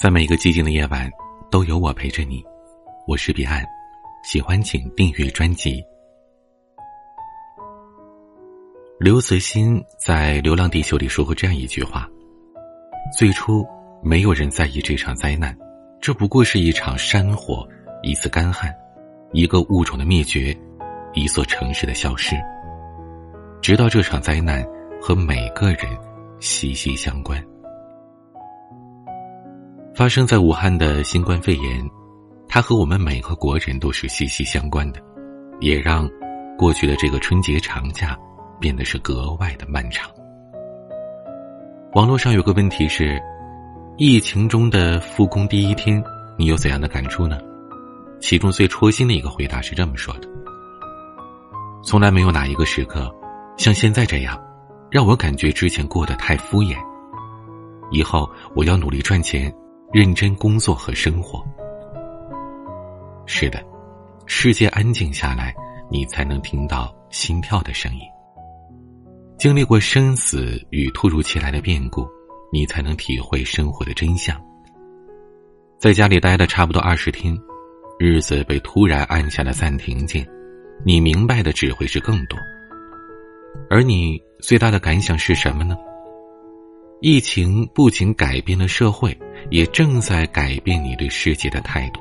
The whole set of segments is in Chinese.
在每一个寂静的夜晚，都有我陪着你。我是彼岸，喜欢请订阅专辑。刘慈欣在《流浪地球》里说过这样一句话：“最初没有人在意这场灾难，这不过是一场山火，一次干旱，一个物种的灭绝，一座城市的消失。直到这场灾难和每个人息息相关。”发生在武汉的新冠肺炎，它和我们每个国人都是息息相关的，也让过去的这个春节长假变得是格外的漫长。网络上有个问题是：疫情中的复工第一天，你有怎样的感触呢？其中最戳心的一个回答是这么说的：“从来没有哪一个时刻像现在这样，让我感觉之前过得太敷衍。以后我要努力赚钱。”认真工作和生活。是的，世界安静下来，你才能听到心跳的声音。经历过生死与突如其来的变故，你才能体会生活的真相。在家里待了差不多二十天，日子被突然按下了暂停键，你明白的只会是更多。而你最大的感想是什么呢？疫情不仅改变了社会，也正在改变你对世界的态度。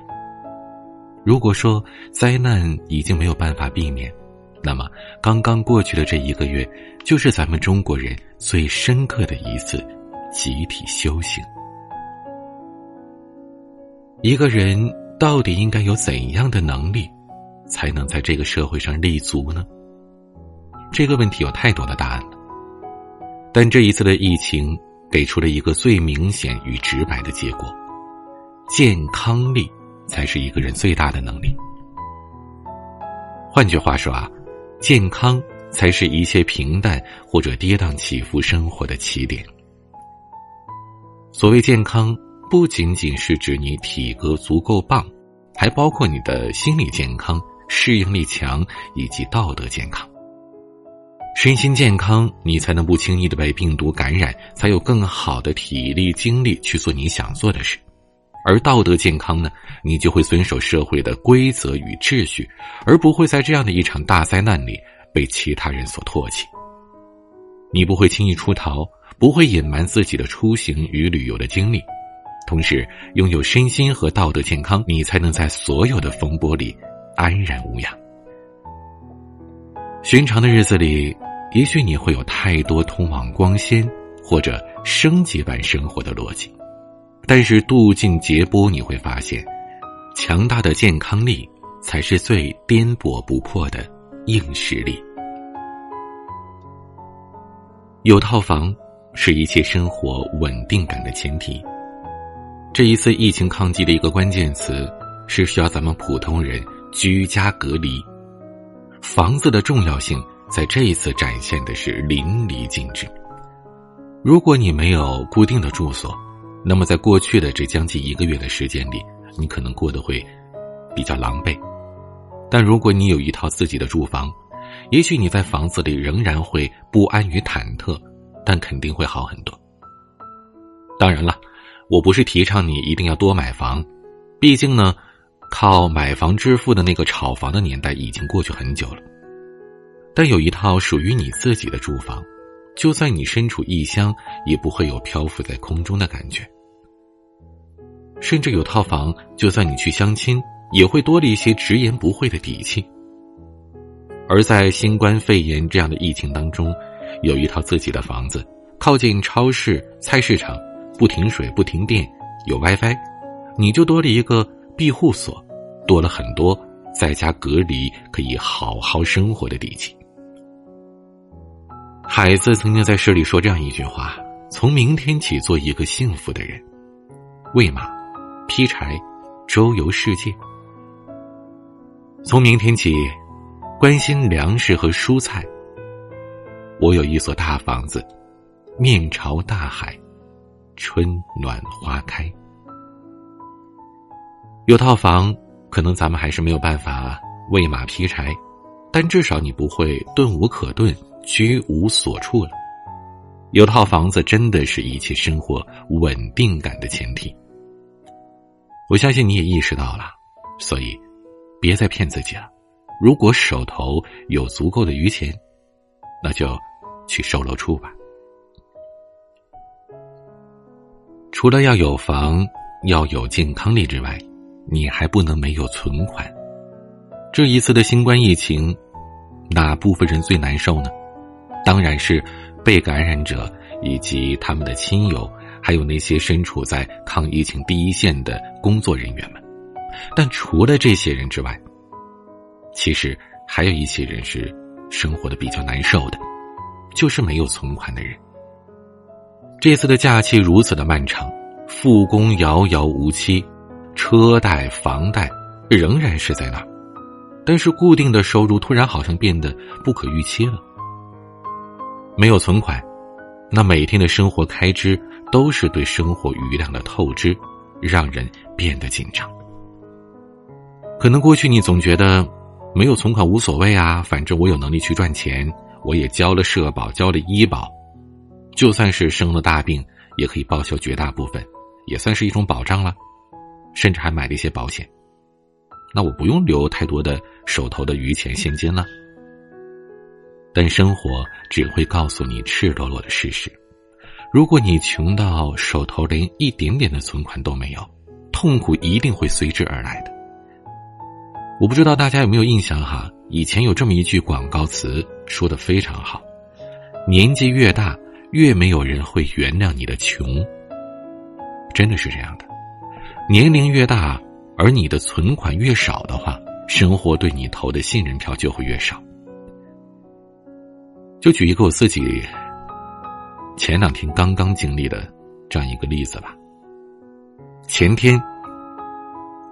如果说灾难已经没有办法避免，那么刚刚过去的这一个月，就是咱们中国人最深刻的一次集体修行。一个人到底应该有怎样的能力，才能在这个社会上立足呢？这个问题有太多的答案了，但这一次的疫情。给出了一个最明显与直白的结果：健康力才是一个人最大的能力。换句话说啊，健康才是一切平淡或者跌宕起伏生活的起点。所谓健康，不仅仅是指你体格足够棒，还包括你的心理健康、适应力强以及道德健康。身心健康，你才能不轻易的被病毒感染，才有更好的体力精力去做你想做的事；而道德健康呢，你就会遵守社会的规则与秩序，而不会在这样的一场大灾难里被其他人所唾弃。你不会轻易出逃，不会隐瞒自己的出行与旅游的经历，同时拥有身心和道德健康，你才能在所有的风波里安然无恙。寻常的日子里。也许你会有太多通往光鲜或者升级版生活的逻辑，但是渡尽劫波，你会发现，强大的健康力才是最颠簸不破的硬实力。有套房是一切生活稳定感的前提。这一次疫情抗击的一个关键词是需要咱们普通人居家隔离，房子的重要性。在这一次展现的是淋漓尽致。如果你没有固定的住所，那么在过去的这将近一个月的时间里，你可能过得会比较狼狈。但如果你有一套自己的住房，也许你在房子里仍然会不安与忐忑，但肯定会好很多。当然了，我不是提倡你一定要多买房，毕竟呢，靠买房致富的那个炒房的年代已经过去很久了。但有一套属于你自己的住房，就算你身处异乡，也不会有漂浮在空中的感觉。甚至有套房，就算你去相亲，也会多了一些直言不讳的底气。而在新冠肺炎这样的疫情当中，有一套自己的房子，靠近超市、菜市场，不停水、不停电，有 WiFi，你就多了一个庇护所，多了很多在家隔离可以好好生活的底气。海子曾经在诗里说这样一句话：“从明天起，做一个幸福的人，喂马，劈柴，周游世界。从明天起，关心粮食和蔬菜。我有一所大房子，面朝大海，春暖花开。有套房，可能咱们还是没有办法喂马劈柴，但至少你不会顿无可顿。”居无所处了，有套房子真的是一切生活稳定感的前提。我相信你也意识到了，所以别再骗自己了。如果手头有足够的余钱，那就去售楼处吧。除了要有房、要有健康力之外，你还不能没有存款。这一次的新冠疫情，哪部分人最难受呢？当然是被感染者以及他们的亲友，还有那些身处在抗疫情第一线的工作人员们。但除了这些人之外，其实还有一些人是生活的比较难受的，就是没有存款的人。这次的假期如此的漫长，复工遥遥无期，车贷、房贷仍然是在那儿，但是固定的收入突然好像变得不可预期了。没有存款，那每天的生活开支都是对生活余量的透支，让人变得紧张。可能过去你总觉得。没有存款无所谓啊，反正我有能力去赚钱，我也交了社保，交了医保，就算是生了大病，也可以报销绝大部分，也算是一种保障了，甚至还买了一些保险。那我不用留太多的手头的余钱现金了。但生活只会告诉你赤裸裸的事实：如果你穷到手头连一点点的存款都没有，痛苦一定会随之而来的。我不知道大家有没有印象哈？以前有这么一句广告词，说的非常好：年纪越大，越没有人会原谅你的穷。真的是这样的，年龄越大，而你的存款越少的话，生活对你投的信任票就会越少。就举一个我自己前两天刚刚经历的这样一个例子吧。前天，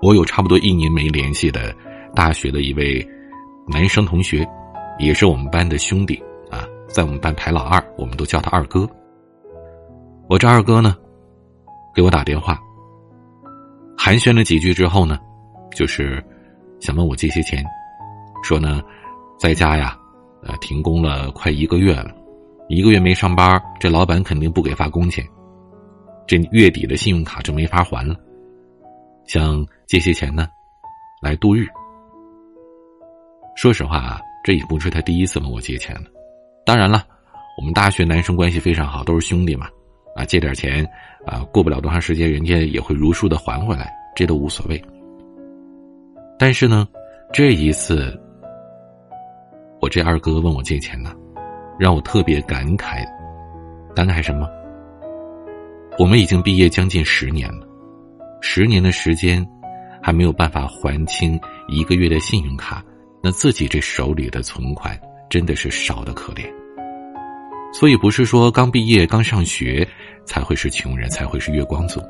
我有差不多一年没联系的。大学的一位男生同学，也是我们班的兄弟啊，在我们班排老二，我们都叫他二哥。我这二哥呢，给我打电话，寒暄了几句之后呢，就是想问我借些钱，说呢，在家呀，呃，停工了快一个月了，一个月没上班，这老板肯定不给发工钱，这月底的信用卡就没法还了，想借些钱呢，来度日。说实话啊，这也不是他第一次问我借钱了。当然了，我们大学男生关系非常好，都是兄弟嘛。啊，借点钱啊，过不了多长时间，人家也会如数的还回来，这都无所谓。但是呢，这一次，我这二哥问我借钱呢，让我特别感慨。感慨什么？我们已经毕业将近十年了，十年的时间，还没有办法还清一个月的信用卡。那自己这手里的存款真的是少的可怜，所以不是说刚毕业刚上学才会是穷人，才会是月光族，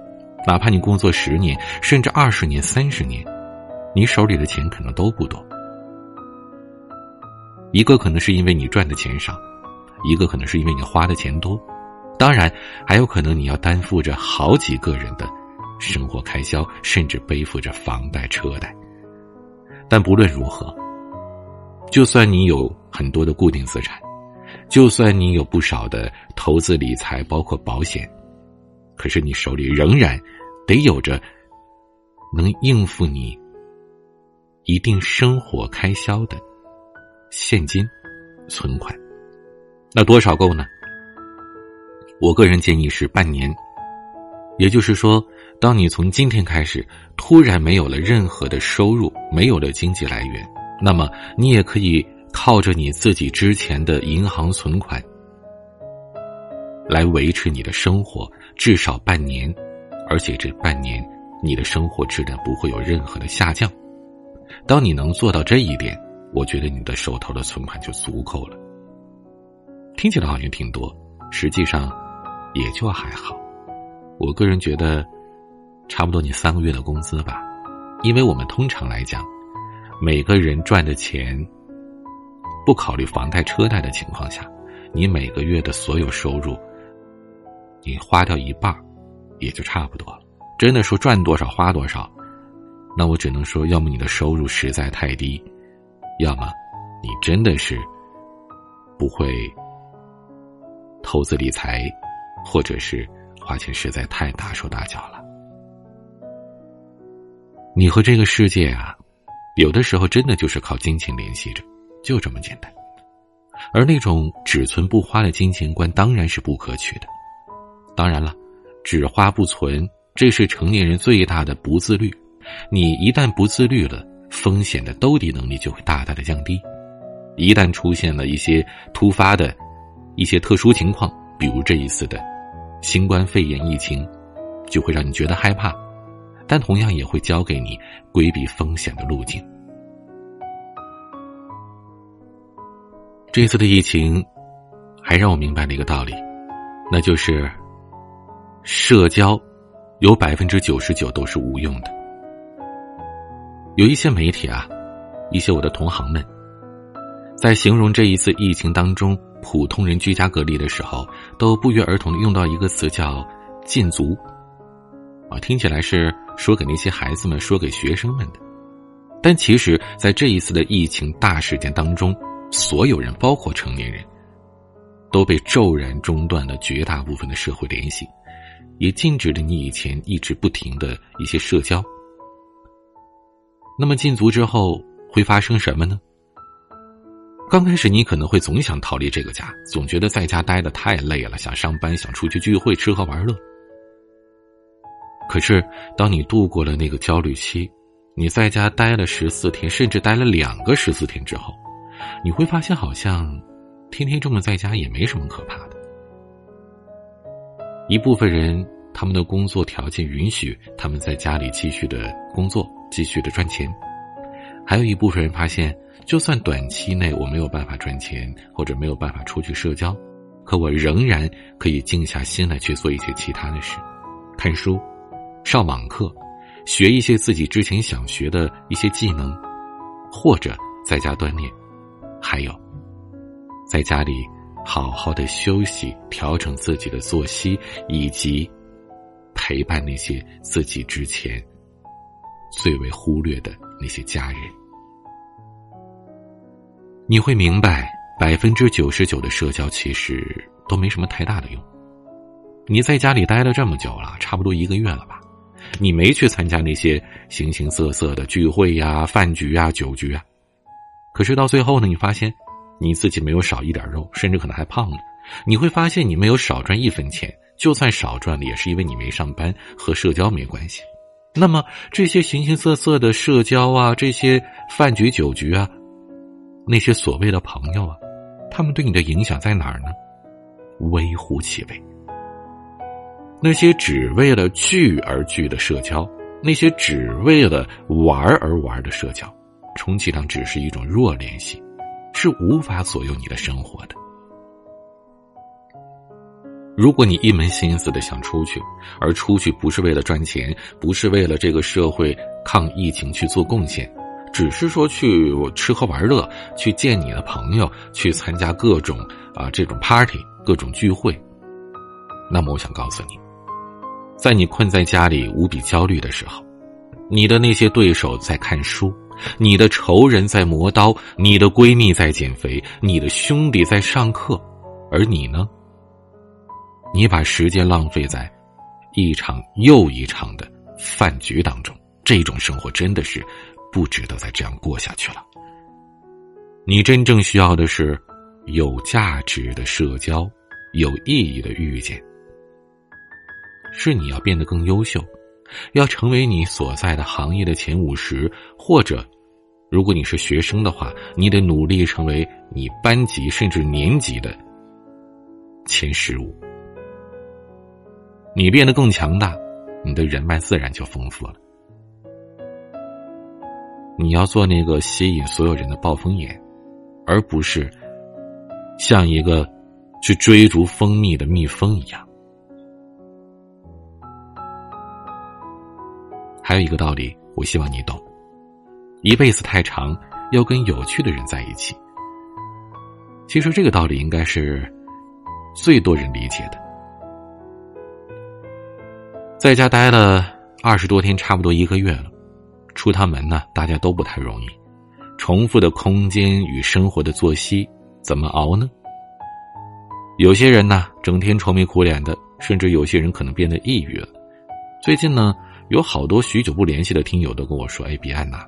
哪怕你工作十年，甚至二十年、三十年，你手里的钱可能都不多。一个可能是因为你赚的钱少，一个可能是因为你花的钱多，当然还有可能你要担负着好几个人的生活开销，甚至背负着房贷车贷。但不论如何。就算你有很多的固定资产，就算你有不少的投资理财，包括保险，可是你手里仍然得有着能应付你一定生活开销的现金存款。那多少够呢？我个人建议是半年。也就是说，当你从今天开始突然没有了任何的收入，没有了经济来源。那么，你也可以靠着你自己之前的银行存款来维持你的生活，至少半年，而且这半年你的生活质量不会有任何的下降。当你能做到这一点，我觉得你的手头的存款就足够了。听起来好像挺多，实际上也就还好。我个人觉得，差不多你三个月的工资吧，因为我们通常来讲。每个人赚的钱，不考虑房贷车贷的情况下，你每个月的所有收入，你花掉一半，也就差不多了。真的说赚多少花多少，那我只能说，要么你的收入实在太低，要么你真的是不会投资理财，或者是花钱实在太大手大脚了。你和这个世界啊，有的时候真的就是靠金钱联系着，就这么简单。而那种只存不花的金钱观当然是不可取的。当然了，只花不存，这是成年人最大的不自律。你一旦不自律了，风险的兜底能力就会大大的降低。一旦出现了一些突发的、一些特殊情况，比如这一次的新冠肺炎疫情，就会让你觉得害怕，但同样也会教给你规避风险的路径。这次的疫情，还让我明白了一个道理，那就是社交有百分之九十九都是无用的。有一些媒体啊，一些我的同行们。在形容这一次疫情当中普通人居家隔离的时候，都不约而同的用到一个词叫“禁足”，啊，听起来是说给那些孩子们、说给学生们的，但其实，在这一次的疫情大事件当中，所有人，包括成年人，都被骤然中断了绝大部分的社会联系，也禁止了你以前一直不停的一些社交。那么禁足之后会发生什么呢？刚开始你可能会总想逃离这个家，总觉得在家待的太累了，想上班，想出去聚会、吃喝玩乐。可是，当你度过了那个焦虑期，你在家待了十四天，甚至待了两个十四天之后，你会发现，好像天天这么在家也没什么可怕的。一部分人，他们的工作条件允许他们在家里继续的工作，继续的赚钱；还有一部分人发现。就算短期内我没有办法赚钱，或者没有办法出去社交，可我仍然可以静下心来去做一些其他的事，看书、上网课、学一些自己之前想学的一些技能，或者在家锻炼，还有在家里好好的休息，调整自己的作息，以及陪伴那些自己之前最为忽略的那些家人。你会明白，百分之九十九的社交其实都没什么太大的用。你在家里待了这么久了，差不多一个月了吧？你没去参加那些形形色色的聚会呀、饭局啊、酒局啊。可是到最后呢，你发现你自己没有少一点肉，甚至可能还胖了。你会发现你没有少赚一分钱，就算少赚了，也是因为你没上班，和社交没关系。那么这些形形色色的社交啊，这些饭局酒局啊。那些所谓的朋友啊，他们对你的影响在哪儿呢？微乎其微。那些只为了聚而聚的社交，那些只为了玩而玩的社交，充其量只是一种弱联系，是无法左右你的生活的。如果你一门心思的想出去，而出去不是为了赚钱，不是为了这个社会抗疫情去做贡献。只是说去吃喝玩乐，去见你的朋友，去参加各种啊这种 party、各种聚会。那么，我想告诉你，在你困在家里无比焦虑的时候，你的那些对手在看书，你的仇人在磨刀，你的闺蜜在减肥，你的兄弟在上课，而你呢？你把时间浪费在一场又一场的饭局当中，这种生活真的是。不值得再这样过下去了。你真正需要的是有价值的社交，有意义的遇见。是你要变得更优秀，要成为你所在的行业的前五十，或者，如果你是学生的话，你得努力成为你班级甚至年级的前十五。你变得更强大，你的人脉自然就丰富了。你要做那个吸引所有人的暴风眼，而不是像一个去追逐蜂蜜的蜜蜂一样。还有一个道理，我希望你懂：一辈子太长，要跟有趣的人在一起。其实这个道理应该是最多人理解的。在家待了二十多天，差不多一个月了。出趟门呢，大家都不太容易。重复的空间与生活的作息，怎么熬呢？有些人呢，整天愁眉苦脸的，甚至有些人可能变得抑郁了。最近呢，有好多许久不联系的听友都跟我说：“哎，彼岸呐，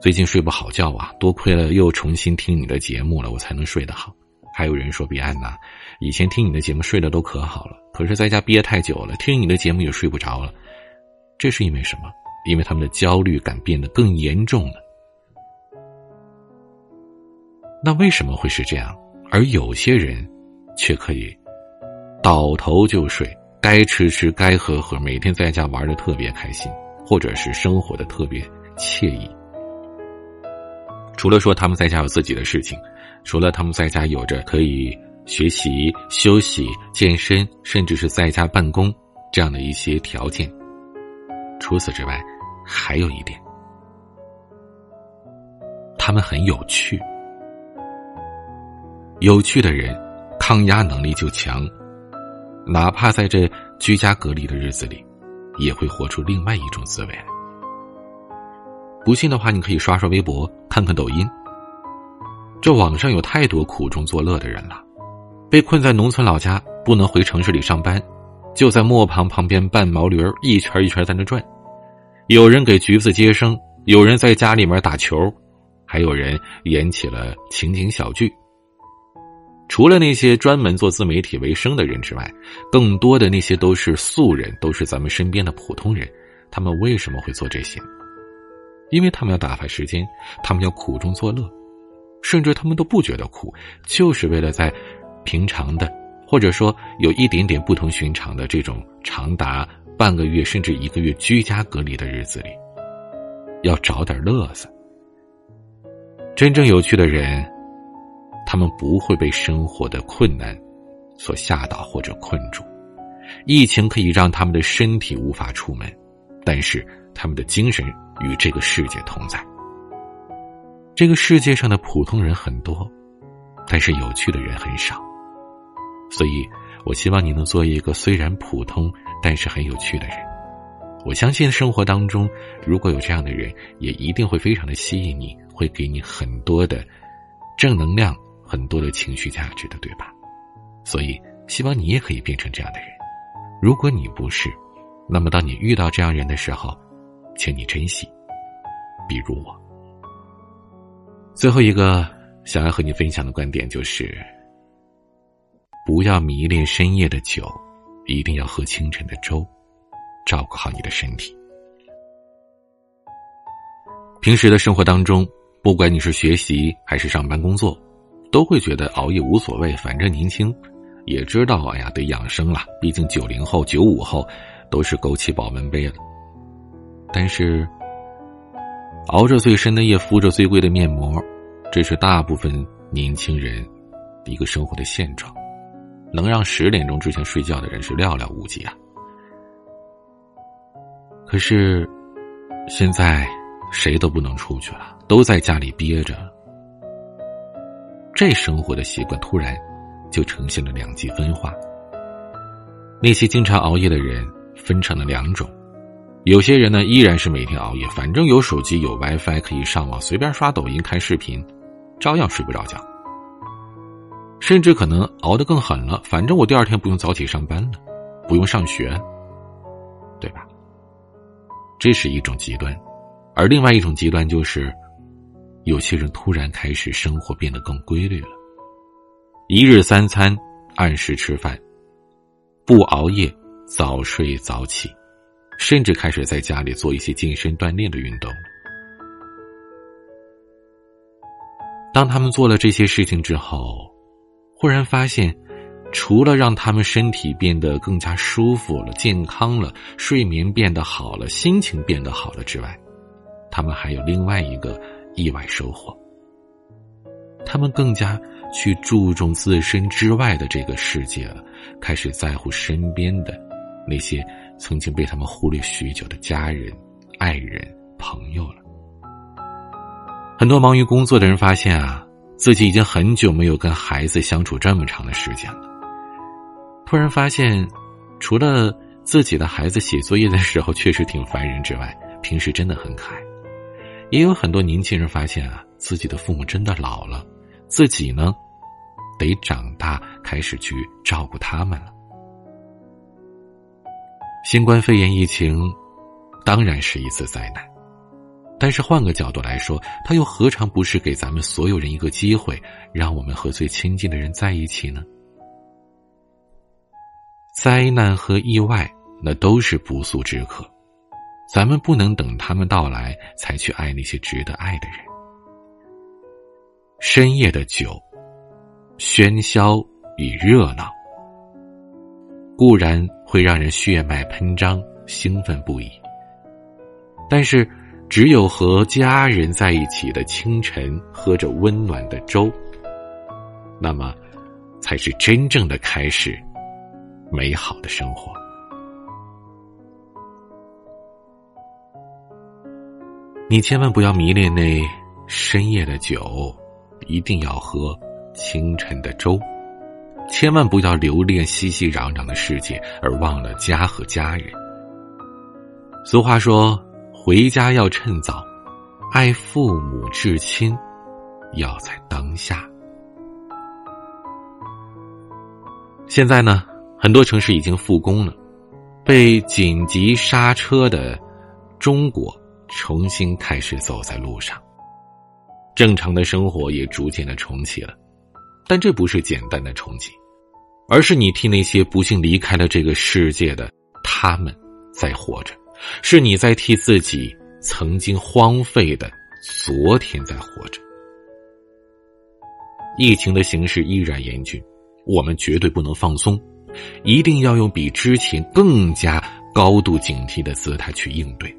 最近睡不好觉啊，多亏了又重新听你的节目了，我才能睡得好。”还有人说：“彼岸呐，以前听你的节目睡得都可好了，可是在家憋太久了，听你的节目也睡不着了。这是因为什么？因为他们的焦虑感变得更严重了。那为什么会是这样？而有些人却可以倒头就睡，该吃吃，该喝喝，每天在家玩的特别开心，或者是生活的特别惬意。除了说他们在家有自己的事情。”除了他们在家有着可以学习、休息、健身，甚至是在家办公这样的一些条件，除此之外，还有一点，他们很有趣。有趣的人，抗压能力就强，哪怕在这居家隔离的日子里，也会活出另外一种滋味来。不信的话，你可以刷刷微博，看看抖音。这网上有太多苦中作乐的人了，被困在农村老家，不能回城市里上班，就在磨棚旁边扮毛驴一圈一圈在那转。有人给橘子接生，有人在家里面打球，还有人演起了情景小剧。除了那些专门做自媒体为生的人之外，更多的那些都是素人，都是咱们身边的普通人。他们为什么会做这些？因为他们要打发时间，他们要苦中作乐。甚至他们都不觉得苦，就是为了在平常的，或者说有一点点不同寻常的这种长达半个月甚至一个月居家隔离的日子里，要找点乐子。真正有趣的人，他们不会被生活的困难所吓倒或者困住。疫情可以让他们的身体无法出门，但是他们的精神与这个世界同在。这个世界上的普通人很多，但是有趣的人很少。所以，我希望你能做一个虽然普通但是很有趣的人。我相信生活当中如果有这样的人，也一定会非常的吸引你，会给你很多的正能量，很多的情绪价值的，对吧？所以，希望你也可以变成这样的人。如果你不是，那么当你遇到这样人的时候，请你珍惜。比如我。最后一个想要和你分享的观点就是：不要迷恋深夜的酒，一定要喝清晨的粥，照顾好你的身体。平时的生活当中，不管你是学习还是上班工作，都会觉得熬夜无所谓，反正年轻，也知道哎呀得养生了，毕竟九零后、九五后都是枸杞保温杯了。但是。熬着最深的夜，敷着最贵的面膜，这是大部分年轻人一个生活的现状。能让十点钟之前睡觉的人是寥寥无几啊。可是，现在谁都不能出去了，都在家里憋着。这生活的习惯突然就呈现了两极分化。那些经常熬夜的人分成了两种。有些人呢，依然是每天熬夜，反正有手机有 WiFi 可以上网，随便刷抖音看视频，照样睡不着觉。甚至可能熬得更狠了，反正我第二天不用早起上班了，不用上学，对吧？这是一种极端，而另外一种极端就是，有些人突然开始生活变得更规律了，一日三餐按时吃饭，不熬夜，早睡早起。甚至开始在家里做一些健身锻炼的运动。当他们做了这些事情之后，忽然发现，除了让他们身体变得更加舒服了、健康了、睡眠变得好了、心情变得好了之外，他们还有另外一个意外收获。他们更加去注重自身之外的这个世界了，开始在乎身边的那些。曾经被他们忽略许久的家人、爱人、朋友了。很多忙于工作的人发现啊，自己已经很久没有跟孩子相处这么长的时间了。突然发现，除了自己的孩子写作业的时候确实挺烦人之外，平时真的很可爱。也有很多年轻人发现啊，自己的父母真的老了，自己呢，得长大开始去照顾他们了。新冠肺炎疫情当然是一次灾难。但是换个角度来说，它又何尝不是给咱们所有人一个机会，让我们和最亲近的人在一起呢？灾难和意外，那都是不速之客，咱们不能等他们到来才去爱那些值得爱的人。深夜的酒，喧嚣与热闹，固然会让人血脉喷张、兴奋不已，但是。只有和家人在一起的清晨，喝着温暖的粥，那么，才是真正的开始，美好的生活。你千万不要迷恋那深夜的酒，一定要喝清晨的粥，千万不要留恋熙熙攘攘的世界，而忘了家和家人。俗话说。回家要趁早，爱父母至亲，要在当下。现在呢，很多城市已经复工了，被紧急刹车的中国重新开始走在路上，正常的生活也逐渐的重启了。但这不是简单的重启，而是你替那些不幸离开了这个世界的他们在活着。是你在替自己曾经荒废的昨天在活着。疫情的形势依然严峻，我们绝对不能放松，一定要用比之前更加高度警惕的姿态去应对。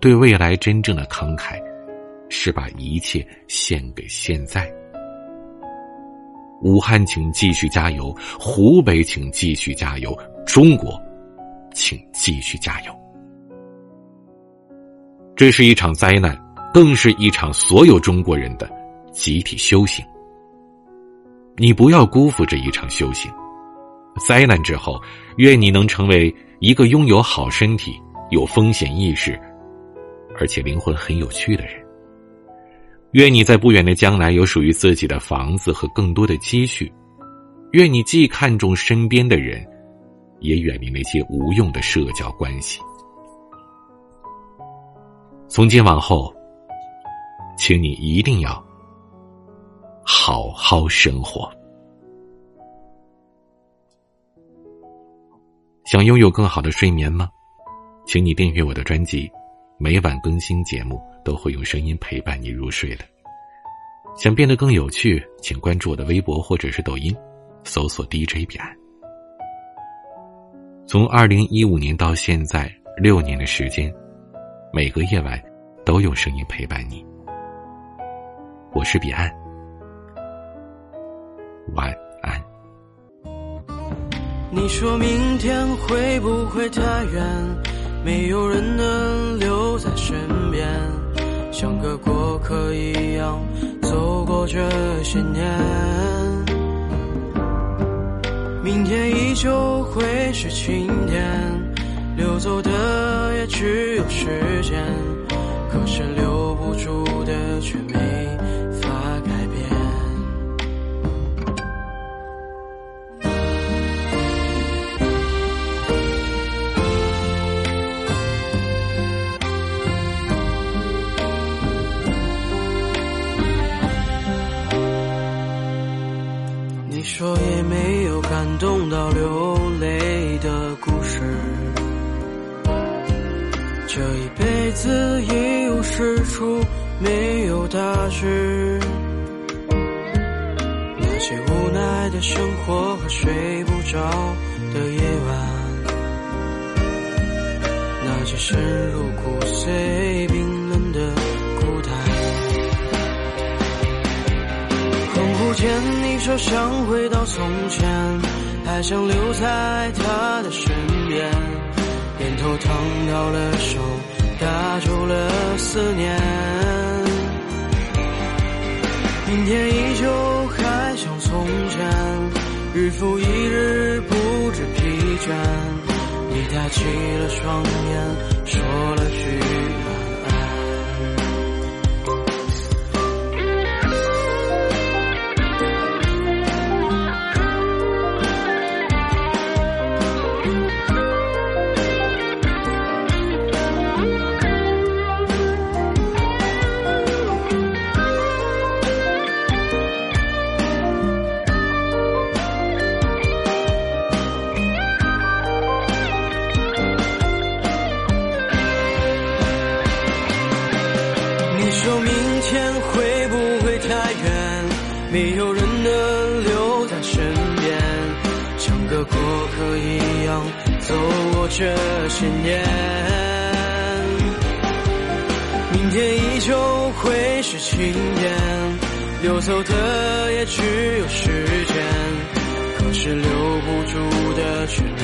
对未来真正的慷慨，是把一切献给现在。武汉，请继续加油；湖北，请继续加油；中国。请继续加油。这是一场灾难，更是一场所有中国人的集体修行。你不要辜负这一场修行。灾难之后，愿你能成为一个拥有好身体、有风险意识，而且灵魂很有趣的人。愿你在不远的将来有属于自己的房子和更多的积蓄。愿你既看重身边的人。也远离那些无用的社交关系。从今往后，请你一定要好好生活。想拥有更好的睡眠吗？请你订阅我的专辑，每晚更新节目，都会用声音陪伴你入睡的。想变得更有趣，请关注我的微博或者是抖音，搜索 DJ 彼岸。从二零一五年到现在六年的时间，每个夜晚都有声音陪伴你。我是彼岸，晚安。你说明天会不会太远？没有人能留在身边，像个过客一样走过这些年。明天依旧会是晴天，流走的也只有时间，可是留不住的却没。故事，这一辈子一无是处，没有大事。那些无奈的生活和睡不着的夜晚，那些深入骨髓、冰冷的孤单，恍惚间，你。说想回到从前，还想留在他的身边。烟头烫到了手，打住了思念。明天依旧还像从前，日复一日不知疲倦。你抬起了双眼，说了句。也只有时间，可是留不住的却没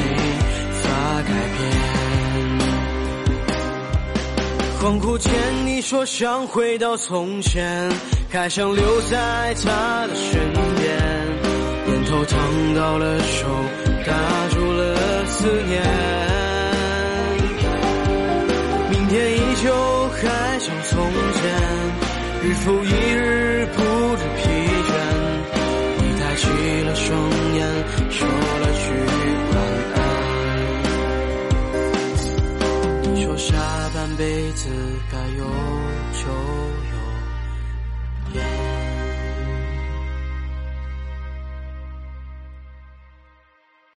法改变。恍惚间，你说想回到从前，还想留在他的身边。烟头烫到了手，打住了思念。明天依旧还像从前，日复一日说了句晚安。你说下半辈子该有就。